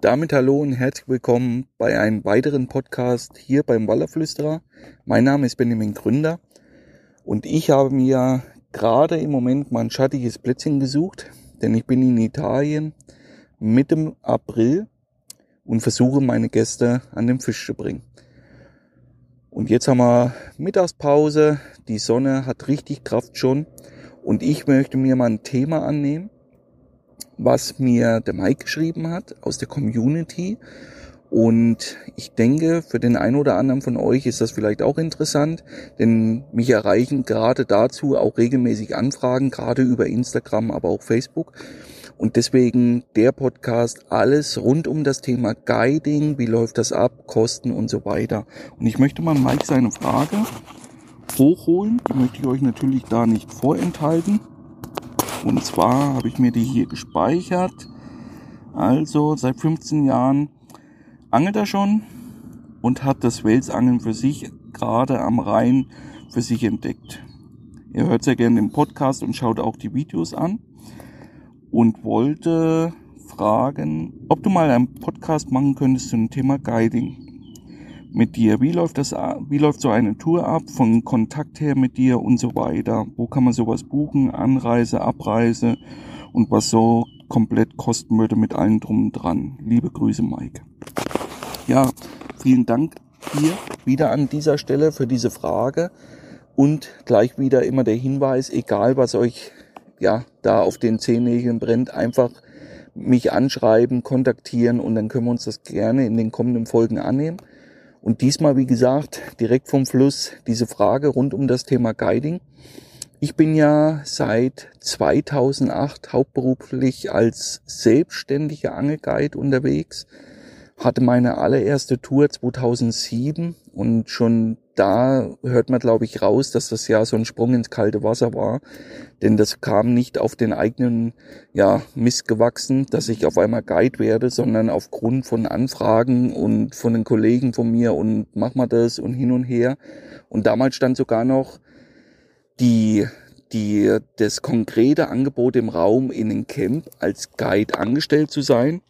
damit hallo und herzlich willkommen bei einem weiteren Podcast hier beim Wallerflüsterer. Mein Name ist Benjamin Gründer und ich habe mir gerade im Moment mal ein schattiges Plätzchen gesucht, denn ich bin in Italien Mitte April und versuche meine Gäste an den Fisch zu bringen. Und jetzt haben wir Mittagspause, die Sonne hat richtig Kraft schon und ich möchte mir mal ein Thema annehmen, was mir der Mike geschrieben hat aus der Community. Und ich denke, für den einen oder anderen von euch ist das vielleicht auch interessant, denn mich erreichen gerade dazu auch regelmäßig Anfragen, gerade über Instagram, aber auch Facebook. Und deswegen der Podcast, alles rund um das Thema Guiding, wie läuft das ab, Kosten und so weiter. Und ich möchte mal Mike seine Frage hochholen. Die möchte ich euch natürlich da nicht vorenthalten. Und zwar habe ich mir die hier gespeichert. Also seit 15 Jahren angelt er schon und hat das Welsangeln für sich gerade am Rhein für sich entdeckt. Er hört sehr gerne den Podcast und schaut auch die Videos an und wollte fragen, ob du mal einen Podcast machen könntest zum Thema Guiding mit dir? Wie läuft das, wie läuft so eine Tour ab? Von Kontakt her mit dir und so weiter? Wo kann man sowas buchen? Anreise, Abreise und was so komplett kosten würde mit allen drum und dran. Liebe Grüße, Mike. Ja, vielen Dank hier wieder an dieser Stelle für diese Frage und gleich wieder immer der Hinweis, egal was euch ja da auf den Zehennägeln brennt, einfach mich anschreiben, kontaktieren und dann können wir uns das gerne in den kommenden Folgen annehmen. Und diesmal, wie gesagt, direkt vom Fluss diese Frage rund um das Thema Guiding. Ich bin ja seit 2008 hauptberuflich als selbstständiger Angelguide unterwegs, hatte meine allererste Tour 2007 und schon da hört man, glaube ich, raus, dass das ja so ein Sprung ins kalte Wasser war. Denn das kam nicht auf den eigenen ja, Mist gewachsen, dass ich auf einmal Guide werde, sondern aufgrund von Anfragen und von den Kollegen von mir und mach mal das und hin und her. Und damals stand sogar noch die die, das konkrete Angebot im Raum in den Camp als Guide angestellt zu sein.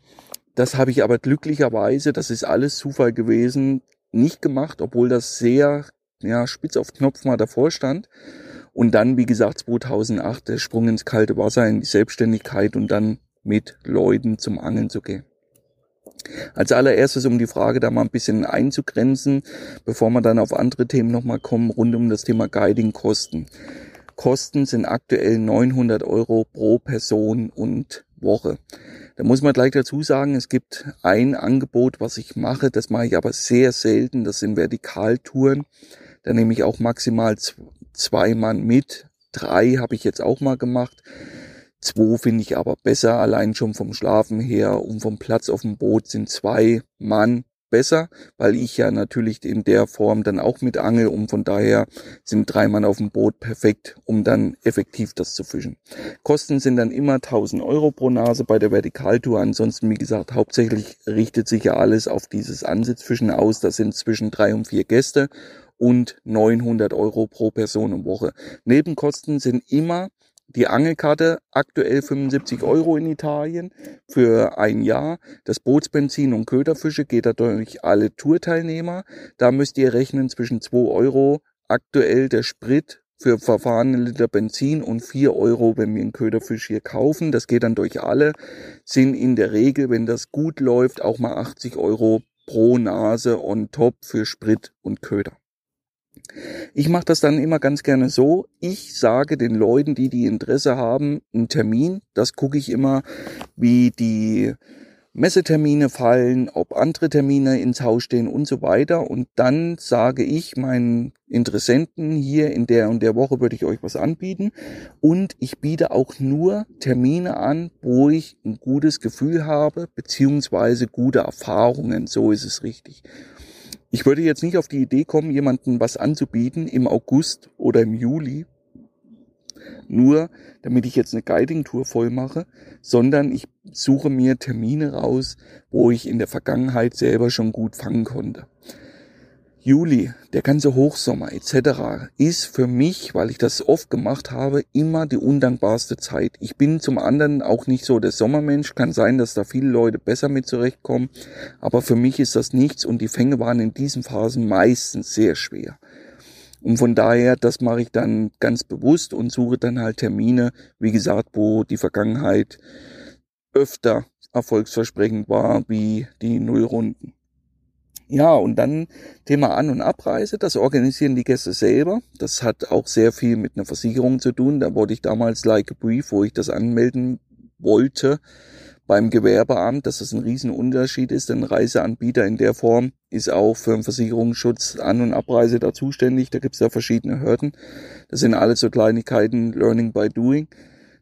Das habe ich aber glücklicherweise, das ist alles Zufall gewesen, nicht gemacht, obwohl das sehr ja, spitz auf Knopf mal davor stand. Und dann, wie gesagt, 2008 der Sprung ins kalte Wasser, in die Selbstständigkeit und dann mit Leuten zum Angeln zu gehen. Als allererstes, um die Frage da mal ein bisschen einzugrenzen, bevor wir dann auf andere Themen nochmal kommen, rund um das Thema Guiding-Kosten. Kosten sind aktuell 900 Euro pro Person und Woche. Da muss man gleich dazu sagen, es gibt ein Angebot, was ich mache, das mache ich aber sehr selten, das sind Vertikaltouren. Da nehme ich auch maximal zwei Mann mit. Drei habe ich jetzt auch mal gemacht. Zwei finde ich aber besser, allein schon vom Schlafen her und vom Platz auf dem Boot sind zwei Mann besser, weil ich ja natürlich in der Form dann auch mit angel und von daher sind drei Mann auf dem Boot perfekt, um dann effektiv das zu fischen. Kosten sind dann immer 1000 Euro pro Nase bei der Vertikaltour. Ansonsten, wie gesagt, hauptsächlich richtet sich ja alles auf dieses Ansitzfischen aus. Das sind zwischen drei und vier Gäste und 900 Euro pro Person und Woche. Nebenkosten sind immer die Angelkarte aktuell 75 Euro in Italien für ein Jahr. Das Bootsbenzin und Köderfische geht dadurch alle Tourteilnehmer. Da müsst ihr rechnen zwischen 2 Euro aktuell der Sprit für verfahrene Liter Benzin und 4 Euro, wenn wir einen Köderfisch hier kaufen. Das geht dann durch alle. Sind in der Regel, wenn das gut läuft, auch mal 80 Euro pro Nase on top für Sprit und Köder. Ich mache das dann immer ganz gerne so. Ich sage den Leuten, die die Interesse haben, einen Termin. Das gucke ich immer, wie die Messetermine fallen, ob andere Termine ins Haus stehen und so weiter. Und dann sage ich meinen Interessenten hier in der und der Woche würde ich euch was anbieten. Und ich biete auch nur Termine an, wo ich ein gutes Gefühl habe, beziehungsweise gute Erfahrungen. So ist es richtig. Ich würde jetzt nicht auf die Idee kommen, jemanden was anzubieten im August oder im Juli, nur damit ich jetzt eine Guiding-Tour voll mache, sondern ich suche mir Termine raus, wo ich in der Vergangenheit selber schon gut fangen konnte. Juli, der ganze Hochsommer etc. ist für mich, weil ich das oft gemacht habe, immer die undankbarste Zeit. Ich bin zum anderen auch nicht so der Sommermensch. Kann sein, dass da viele Leute besser mit zurechtkommen. Aber für mich ist das nichts und die Fänge waren in diesen Phasen meistens sehr schwer. Und von daher, das mache ich dann ganz bewusst und suche dann halt Termine, wie gesagt, wo die Vergangenheit öfter erfolgsversprechend war wie die Nullrunden. Ja, und dann Thema An- und Abreise, das organisieren die Gäste selber. Das hat auch sehr viel mit einer Versicherung zu tun. Da wollte ich damals Like a Brief, wo ich das anmelden wollte beim Gewerbeamt, dass das ein Riesenunterschied ist. Denn Reiseanbieter in der Form ist auch für den Versicherungsschutz An- und Abreise da zuständig. Da gibt es ja verschiedene Hürden. Das sind alles so Kleinigkeiten, Learning by Doing.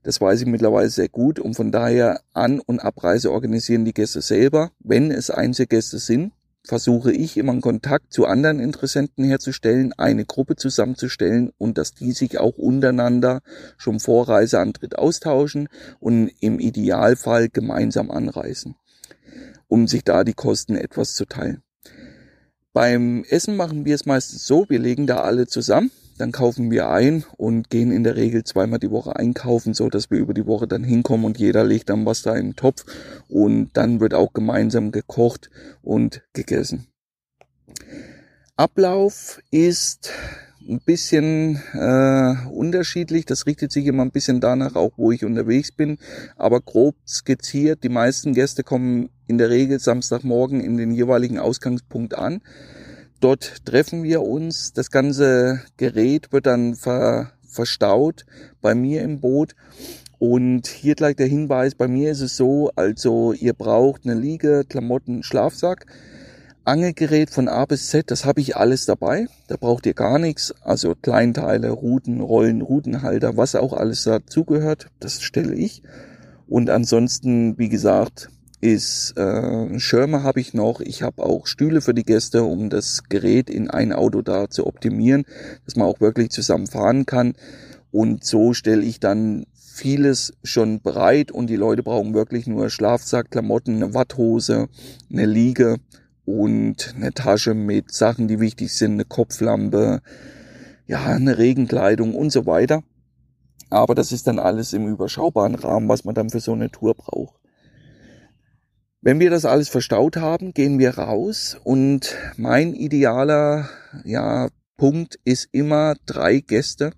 Das weiß ich mittlerweile sehr gut und von daher An- und Abreise organisieren die Gäste selber, wenn es Einzelgäste sind versuche ich immer einen Kontakt zu anderen Interessenten herzustellen, eine Gruppe zusammenzustellen und dass die sich auch untereinander schon vor Reiseantritt austauschen und im Idealfall gemeinsam anreisen, um sich da die Kosten etwas zu teilen. Beim Essen machen wir es meistens so, wir legen da alle zusammen dann kaufen wir ein und gehen in der Regel zweimal die Woche einkaufen, so dass wir über die Woche dann hinkommen und jeder legt dann was da in den Topf und dann wird auch gemeinsam gekocht und gegessen. Ablauf ist ein bisschen äh, unterschiedlich. Das richtet sich immer ein bisschen danach, auch wo ich unterwegs bin. Aber grob skizziert, die meisten Gäste kommen in der Regel Samstagmorgen in den jeweiligen Ausgangspunkt an. Dort treffen wir uns. Das ganze Gerät wird dann ver, verstaut bei mir im Boot. Und hier gleich der Hinweis, bei mir ist es so, also ihr braucht eine Liege, Klamotten, Schlafsack, Angelgerät von A bis Z, das habe ich alles dabei. Da braucht ihr gar nichts, also Kleinteile, Ruten, Rollen, Rutenhalter, was auch alles dazugehört, das stelle ich. Und ansonsten, wie gesagt, ist äh, Schirme habe ich noch. Ich habe auch Stühle für die Gäste, um das Gerät in ein Auto da zu optimieren, dass man auch wirklich zusammen fahren kann. Und so stelle ich dann vieles schon bereit und die Leute brauchen wirklich nur Schlafsack, Klamotten, eine Watthose, eine Liege und eine Tasche mit Sachen, die wichtig sind, eine Kopflampe, ja, eine Regenkleidung und so weiter. Aber das ist dann alles im überschaubaren Rahmen, was man dann für so eine Tour braucht. Wenn wir das alles verstaut haben, gehen wir raus und mein idealer ja, Punkt ist immer drei Gäste.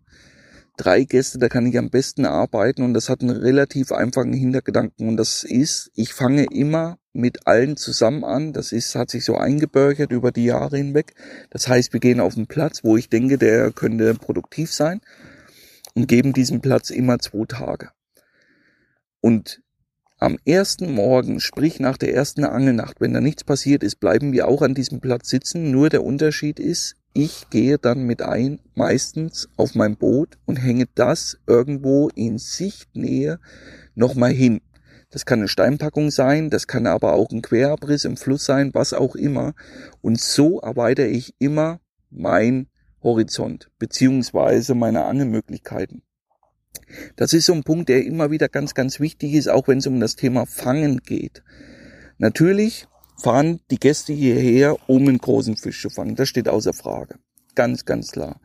Drei Gäste, da kann ich am besten arbeiten und das hat einen relativ einfachen Hintergedanken und das ist, ich fange immer mit allen zusammen an. Das ist, hat sich so eingebürgert über die Jahre hinweg. Das heißt, wir gehen auf einen Platz, wo ich denke, der könnte produktiv sein und geben diesem Platz immer zwei Tage. Und am ersten Morgen, sprich nach der ersten Angelnacht, wenn da nichts passiert ist, bleiben wir auch an diesem Platz sitzen. Nur der Unterschied ist, ich gehe dann mit ein, meistens auf mein Boot und hänge das irgendwo in Sichtnähe nochmal hin. Das kann eine Steinpackung sein, das kann aber auch ein Querabriss im Fluss sein, was auch immer. Und so erweitere ich immer mein Horizont beziehungsweise meine Angelmöglichkeiten. Das ist so ein Punkt, der immer wieder ganz, ganz wichtig ist, auch wenn es um das Thema Fangen geht. Natürlich fahren die Gäste hierher, um einen großen Fisch zu fangen. Das steht außer Frage. Ganz, ganz klar.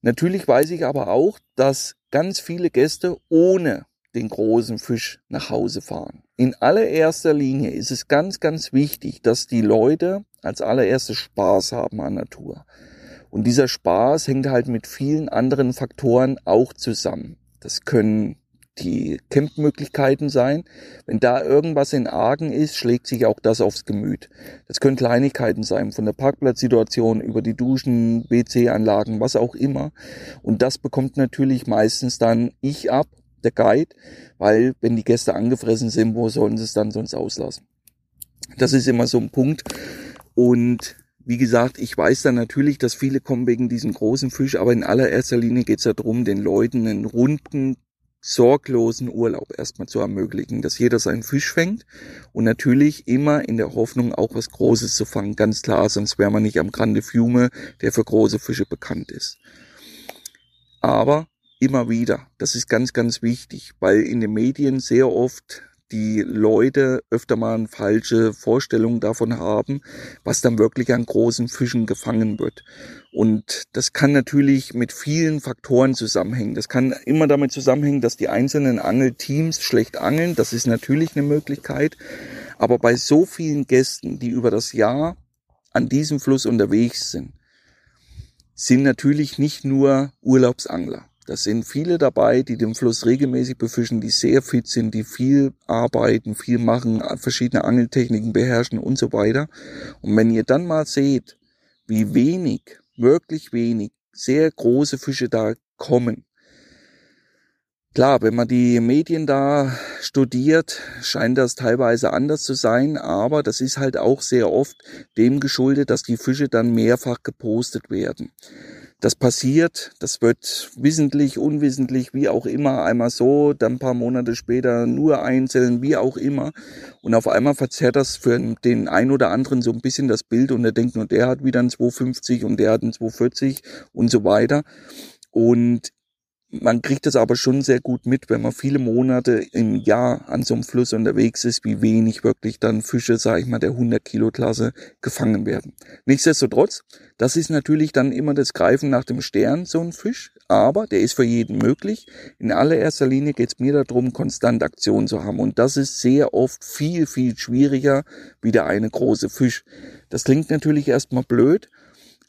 Natürlich weiß ich aber auch, dass ganz viele Gäste ohne den großen Fisch nach Hause fahren. In allererster Linie ist es ganz, ganz wichtig, dass die Leute als allererstes Spaß haben an Natur. Und dieser Spaß hängt halt mit vielen anderen Faktoren auch zusammen. Das können die Campmöglichkeiten sein. Wenn da irgendwas in Argen ist, schlägt sich auch das aufs Gemüt. Das können Kleinigkeiten sein, von der Parkplatzsituation über die Duschen, WC-Anlagen, was auch immer. Und das bekommt natürlich meistens dann ich ab, der Guide, weil wenn die Gäste angefressen sind, wo sollen sie es dann sonst auslassen? Das ist immer so ein Punkt. Und wie gesagt, ich weiß dann natürlich, dass viele kommen wegen diesem großen Fisch, aber in allererster Linie geht es ja darum, den Leuten einen runden, sorglosen Urlaub erstmal zu ermöglichen, dass jeder seinen Fisch fängt und natürlich immer in der Hoffnung auch was Großes zu fangen, ganz klar, sonst wäre man nicht am Grande Fiume, der für große Fische bekannt ist. Aber immer wieder, das ist ganz, ganz wichtig, weil in den Medien sehr oft die Leute öfter mal eine falsche Vorstellung davon haben, was dann wirklich an großen Fischen gefangen wird. Und das kann natürlich mit vielen Faktoren zusammenhängen. Das kann immer damit zusammenhängen, dass die einzelnen Angelteams schlecht angeln. Das ist natürlich eine Möglichkeit. Aber bei so vielen Gästen, die über das Jahr an diesem Fluss unterwegs sind, sind natürlich nicht nur Urlaubsangler. Das sind viele dabei, die den Fluss regelmäßig befischen, die sehr fit sind, die viel arbeiten, viel machen, verschiedene Angeltechniken beherrschen und so weiter. Und wenn ihr dann mal seht, wie wenig, wirklich wenig, sehr große Fische da kommen, Klar, wenn man die Medien da studiert, scheint das teilweise anders zu sein, aber das ist halt auch sehr oft dem geschuldet, dass die Fische dann mehrfach gepostet werden. Das passiert, das wird wissentlich, unwissentlich, wie auch immer, einmal so, dann ein paar Monate später nur einzeln, wie auch immer. Und auf einmal verzerrt das für den einen oder anderen so ein bisschen das Bild und er denkt nur, der hat wieder ein 250 und der hat ein 240 und so weiter. Und man kriegt es aber schon sehr gut mit, wenn man viele Monate im Jahr an so einem Fluss unterwegs ist, wie wenig wirklich dann Fische, sage ich mal, der 100 Kilo Klasse gefangen werden. Nichtsdestotrotz, das ist natürlich dann immer das Greifen nach dem Stern, so ein Fisch, aber der ist für jeden möglich. In allererster Linie geht es mir darum, konstant Aktion zu haben und das ist sehr oft viel, viel schwieriger wie der eine große Fisch. Das klingt natürlich erstmal blöd,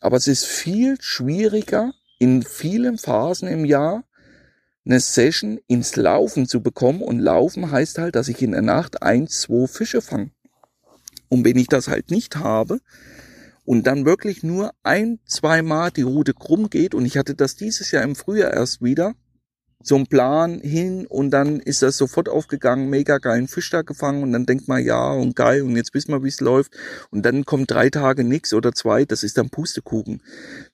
aber es ist viel schwieriger, in vielen Phasen im Jahr eine Session ins Laufen zu bekommen. Und Laufen heißt halt, dass ich in der Nacht ein, zwei Fische fange. Und wenn ich das halt nicht habe und dann wirklich nur ein, zwei Mal die Route krumm geht, und ich hatte das dieses Jahr im Frühjahr erst wieder, so ein Plan hin und dann ist das sofort aufgegangen, mega geilen Fisch da gefangen und dann denkt man, ja und geil und jetzt wissen wir, wie es läuft und dann kommt drei Tage nix oder zwei, das ist dann Pustekuchen.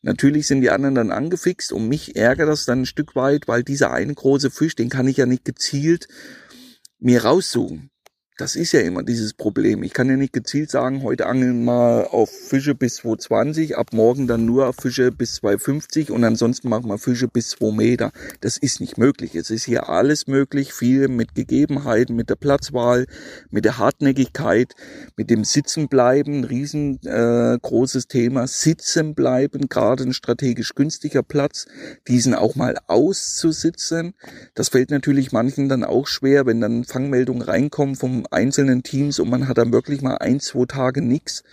Natürlich sind die anderen dann angefixt und mich ärgert das dann ein Stück weit, weil dieser eine große Fisch, den kann ich ja nicht gezielt mir raussuchen das ist ja immer dieses Problem. Ich kann ja nicht gezielt sagen, heute angeln mal auf Fische bis 220, ab morgen dann nur auf Fische bis 250 und ansonsten machen wir Fische bis 2 Meter. Das ist nicht möglich. Es ist hier alles möglich, viel mit Gegebenheiten, mit der Platzwahl, mit der Hartnäckigkeit, mit dem Sitzenbleiben, riesengroßes äh, Thema. Sitzen bleiben, gerade ein strategisch günstiger Platz, diesen auch mal auszusitzen. Das fällt natürlich manchen dann auch schwer, wenn dann Fangmeldungen reinkommen vom einzelnen Teams und man hat dann wirklich mal ein, zwei Tage nix,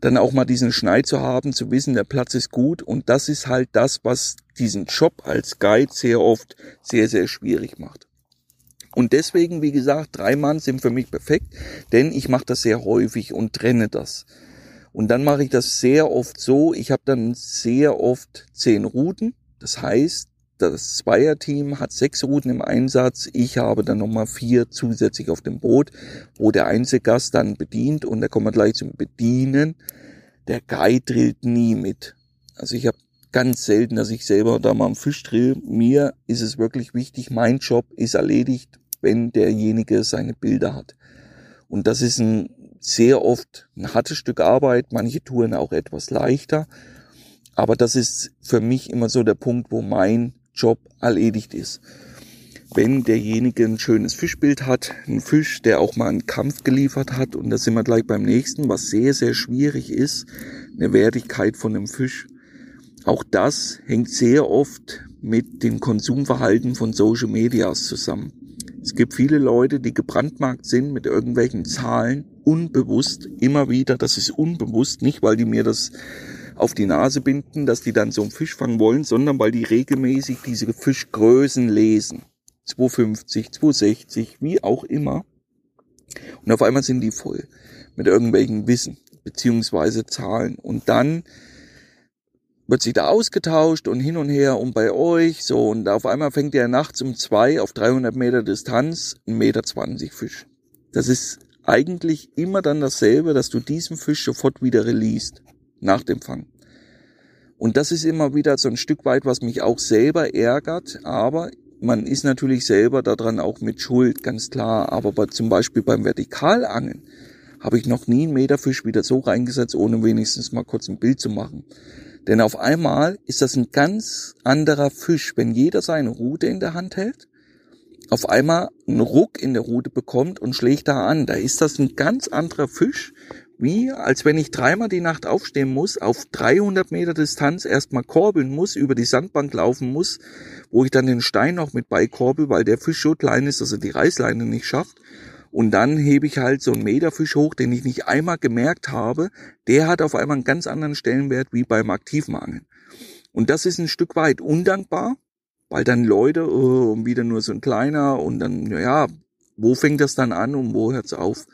dann auch mal diesen Schneid zu haben, zu wissen, der Platz ist gut und das ist halt das, was diesen Job als Guide sehr oft sehr, sehr schwierig macht. Und deswegen, wie gesagt, drei Mann sind für mich perfekt, denn ich mache das sehr häufig und trenne das. Und dann mache ich das sehr oft so, ich habe dann sehr oft zehn Routen. Das heißt, das Zweierteam hat sechs Routen im Einsatz. Ich habe dann nochmal vier zusätzlich auf dem Boot, wo der Einzelgast dann bedient. Und da kommen wir gleich zum Bedienen. Der Guide drillt nie mit. Also ich habe ganz selten, dass ich selber da mal einen Fisch drill. Mir ist es wirklich wichtig, mein Job ist erledigt, wenn derjenige seine Bilder hat. Und das ist ein sehr oft ein hartes Stück Arbeit, manche Touren auch etwas leichter. Aber das ist für mich immer so der Punkt, wo mein Job erledigt ist. Wenn derjenige ein schönes Fischbild hat, ein Fisch, der auch mal einen Kampf geliefert hat, und da sind wir gleich beim nächsten, was sehr, sehr schwierig ist, eine Wertigkeit von einem Fisch. Auch das hängt sehr oft mit dem Konsumverhalten von Social Medias zusammen. Es gibt viele Leute, die gebrandmarkt sind mit irgendwelchen Zahlen, unbewusst, immer wieder, das ist unbewusst, nicht weil die mir das auf die Nase binden, dass die dann so einen Fisch fangen wollen, sondern weil die regelmäßig diese Fischgrößen lesen. 250, 260, wie auch immer. Und auf einmal sind die voll mit irgendwelchen Wissen beziehungsweise Zahlen. Und dann wird sich da ausgetauscht und hin und her und bei euch so und auf einmal fängt der nachts um zwei auf 300 Meter Distanz 1,20 Meter Fisch. Das ist eigentlich immer dann dasselbe, dass du diesen Fisch sofort wieder released nach dem Fang. Und das ist immer wieder so ein Stück weit, was mich auch selber ärgert, aber man ist natürlich selber daran auch mit Schuld, ganz klar. Aber bei, zum Beispiel beim Vertikalangeln habe ich noch nie einen Meterfisch wieder so reingesetzt, ohne wenigstens mal kurz ein Bild zu machen. Denn auf einmal ist das ein ganz anderer Fisch, wenn jeder seine Rute in der Hand hält auf einmal einen Ruck in der Rute bekommt und schlägt da an. Da ist das ein ganz anderer Fisch, wie als wenn ich dreimal die Nacht aufstehen muss, auf 300 Meter Distanz erstmal korbeln muss, über die Sandbank laufen muss, wo ich dann den Stein noch mit beikorbel, weil der Fisch so klein ist, dass er die Reißleine nicht schafft. Und dann hebe ich halt so einen Meterfisch hoch, den ich nicht einmal gemerkt habe. Der hat auf einmal einen ganz anderen Stellenwert wie beim aktiven Angeln. Und das ist ein Stück weit undankbar, weil dann Leute, oh, wieder nur so ein kleiner und dann, ja, wo fängt das dann an und wo hört's auf?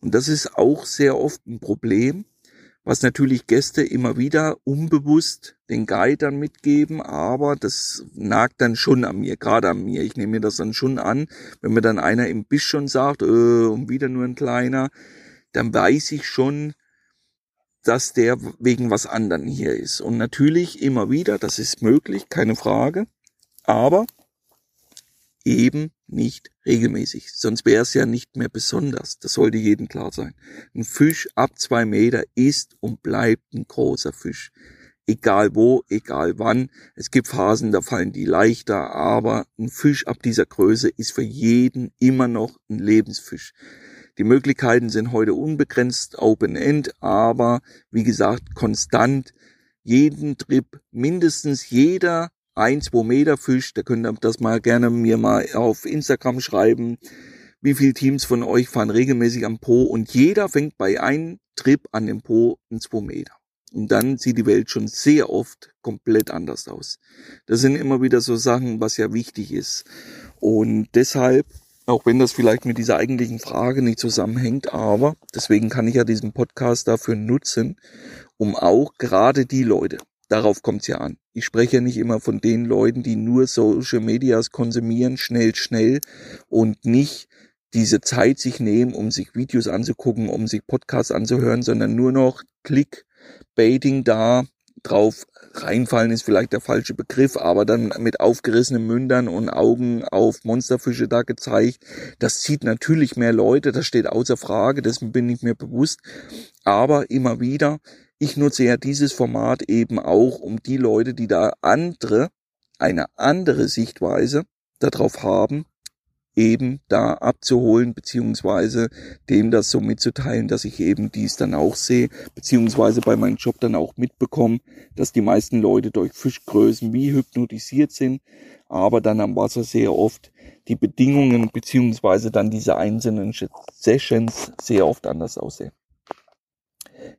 Und das ist auch sehr oft ein Problem, was natürlich Gäste immer wieder unbewusst den Guide dann mitgeben, aber das nagt dann schon an mir, gerade an mir. Ich nehme mir das dann schon an, wenn mir dann einer im Biss schon sagt, äh, und wieder nur ein kleiner, dann weiß ich schon, dass der wegen was anderen hier ist. Und natürlich immer wieder, das ist möglich, keine Frage, aber eben nicht regelmäßig. Sonst wäre es ja nicht mehr besonders. Das sollte jedem klar sein. Ein Fisch ab zwei Meter ist und bleibt ein großer Fisch. Egal wo, egal wann. Es gibt Phasen, da fallen die leichter, aber ein Fisch ab dieser Größe ist für jeden immer noch ein Lebensfisch. Die Möglichkeiten sind heute unbegrenzt Open End, aber wie gesagt, konstant jeden Trip mindestens jeder ein, zwei Meter Fisch, da könnt ihr das mal gerne mir mal auf Instagram schreiben. Wie viele Teams von euch fahren regelmäßig am Po und jeder fängt bei einem Trip an dem Po ein zwei Meter. Und dann sieht die Welt schon sehr oft komplett anders aus. Das sind immer wieder so Sachen, was ja wichtig ist. Und deshalb, auch wenn das vielleicht mit dieser eigentlichen Frage nicht zusammenhängt, aber deswegen kann ich ja diesen Podcast dafür nutzen, um auch gerade die Leute, Darauf kommt es ja an. Ich spreche ja nicht immer von den Leuten, die nur Social Medias konsumieren, schnell, schnell und nicht diese Zeit sich nehmen, um sich Videos anzugucken, um sich Podcasts anzuhören, sondern nur noch Clickbaiting da drauf reinfallen ist vielleicht der falsche Begriff, aber dann mit aufgerissenen Mündern und Augen auf Monsterfische da gezeigt. Das zieht natürlich mehr Leute, das steht außer Frage, dessen bin ich mir bewusst. Aber immer wieder ich nutze ja dieses Format eben auch, um die Leute, die da andere, eine andere Sichtweise darauf haben, eben da abzuholen, beziehungsweise dem das so mitzuteilen, dass ich eben dies dann auch sehe, beziehungsweise bei meinem Job dann auch mitbekomme, dass die meisten Leute durch Fischgrößen wie hypnotisiert sind, aber dann am Wasser sehr oft die Bedingungen beziehungsweise dann diese einzelnen Sessions sehr oft anders aussehen.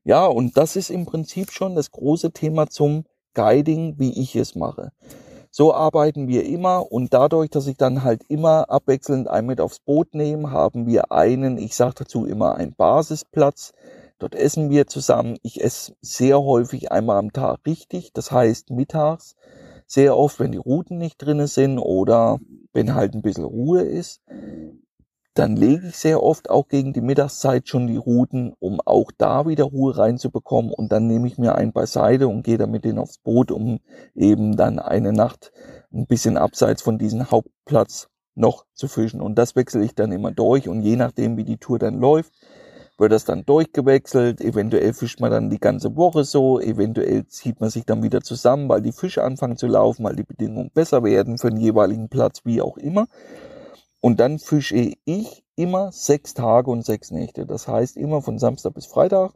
Ja, und das ist im Prinzip schon das große Thema zum Guiding, wie ich es mache. So arbeiten wir immer und dadurch, dass ich dann halt immer abwechselnd ein mit aufs Boot nehme, haben wir einen, ich sage dazu immer einen Basisplatz. Dort essen wir zusammen. Ich esse sehr häufig einmal am Tag richtig, das heißt mittags. Sehr oft, wenn die Routen nicht drinne sind oder wenn halt ein bisschen Ruhe ist dann lege ich sehr oft auch gegen die Mittagszeit schon die Routen, um auch da wieder Ruhe reinzubekommen und dann nehme ich mir einen beiseite und gehe damit den aufs Boot, um eben dann eine Nacht ein bisschen abseits von diesem Hauptplatz noch zu fischen. Und das wechsle ich dann immer durch und je nachdem, wie die Tour dann läuft, wird das dann durchgewechselt. Eventuell fischt man dann die ganze Woche so. Eventuell zieht man sich dann wieder zusammen, weil die Fische anfangen zu laufen, weil die Bedingungen besser werden für den jeweiligen Platz, wie auch immer. Und dann fische ich immer sechs Tage und sechs Nächte. Das heißt immer von Samstag bis Freitag.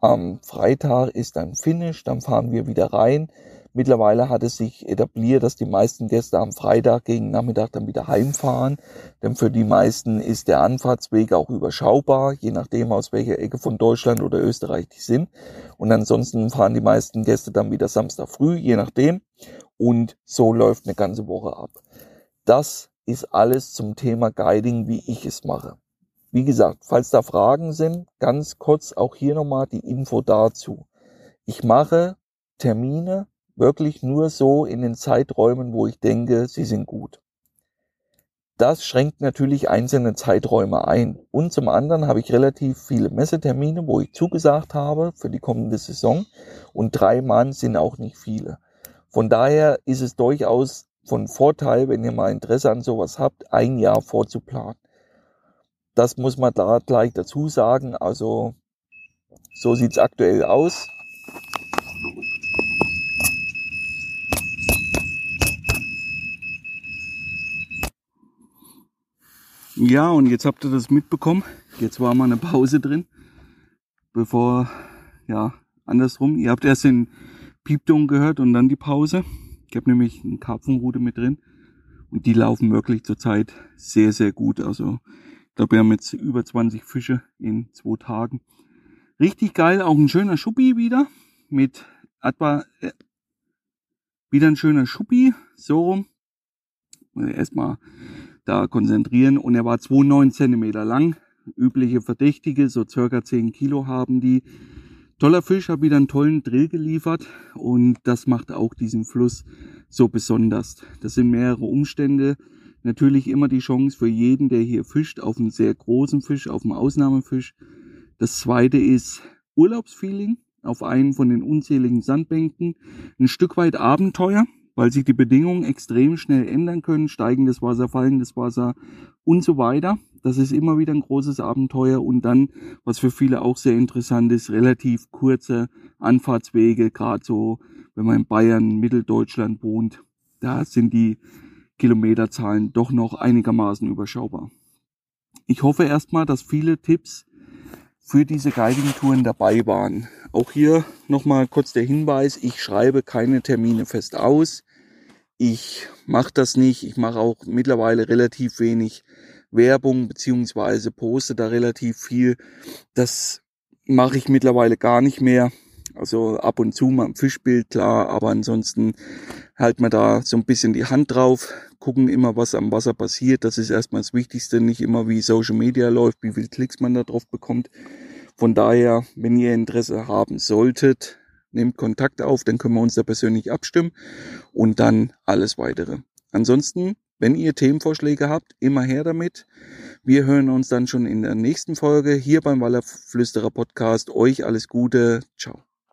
Am Freitag ist dann Finish, dann fahren wir wieder rein. Mittlerweile hat es sich etabliert, dass die meisten Gäste am Freitag gegen Nachmittag dann wieder heimfahren. Denn für die meisten ist der Anfahrtsweg auch überschaubar, je nachdem aus welcher Ecke von Deutschland oder Österreich die sind. Und ansonsten fahren die meisten Gäste dann wieder Samstag früh, je nachdem. Und so läuft eine ganze Woche ab. Das ist alles zum Thema Guiding, wie ich es mache. Wie gesagt, falls da Fragen sind, ganz kurz auch hier nochmal die Info dazu. Ich mache Termine wirklich nur so in den Zeiträumen, wo ich denke, sie sind gut. Das schränkt natürlich einzelne Zeiträume ein. Und zum anderen habe ich relativ viele Messetermine, wo ich zugesagt habe für die kommende Saison. Und drei Mann sind auch nicht viele. Von daher ist es durchaus von Vorteil, wenn ihr mal Interesse an sowas habt, ein Jahr vorzuplanen. Das muss man da gleich dazu sagen. Also so sieht's aktuell aus. Ja, und jetzt habt ihr das mitbekommen. Jetzt war mal eine Pause drin. Bevor, ja, andersrum. Ihr habt erst den Piepton gehört und dann die Pause. Ich habe nämlich eine Karpfenrute mit drin. Und die laufen wirklich zurzeit sehr, sehr gut. Also, ich glaube, wir haben jetzt über 20 Fische in zwei Tagen. Richtig geil. Auch ein schöner Schuppi wieder. Mit etwa, äh, wieder ein schöner Schuppi. So rum. Erstmal da konzentrieren und er war 2,9 Zentimeter lang. Übliche Verdächtige, so circa 10 Kilo haben die. Toller Fisch, hat wieder einen tollen Drill geliefert und das macht auch diesen Fluss so besonders. Das sind mehrere Umstände. Natürlich immer die Chance für jeden, der hier fischt, auf einen sehr großen Fisch, auf einen Ausnahmefisch. Das zweite ist Urlaubsfeeling auf einen von den unzähligen Sandbänken. Ein Stück weit Abenteuer weil sich die Bedingungen extrem schnell ändern können, steigendes Wasser, fallendes Wasser und so weiter. Das ist immer wieder ein großes Abenteuer und dann, was für viele auch sehr interessant ist, relativ kurze Anfahrtswege, gerade so, wenn man in Bayern, Mitteldeutschland wohnt, da sind die Kilometerzahlen doch noch einigermaßen überschaubar. Ich hoffe erstmal, dass viele Tipps für diese Guiding-Touren dabei waren. Auch hier nochmal kurz der Hinweis, ich schreibe keine Termine fest aus. Ich mache das nicht. Ich mache auch mittlerweile relativ wenig Werbung beziehungsweise poste da relativ viel. Das mache ich mittlerweile gar nicht mehr. Also ab und zu mal ein Fischbild, klar, aber ansonsten halt man da so ein bisschen die Hand drauf, gucken immer, was am Wasser passiert. Das ist erstmal das Wichtigste, nicht immer wie Social Media läuft, wie viel Klicks man da drauf bekommt. Von daher, wenn ihr Interesse haben solltet, nehmt Kontakt auf, dann können wir uns da persönlich abstimmen und dann alles weitere. Ansonsten, wenn ihr Themenvorschläge habt, immer her damit. Wir hören uns dann schon in der nächsten Folge hier beim Wallerflüsterer Podcast. Euch alles Gute. Ciao.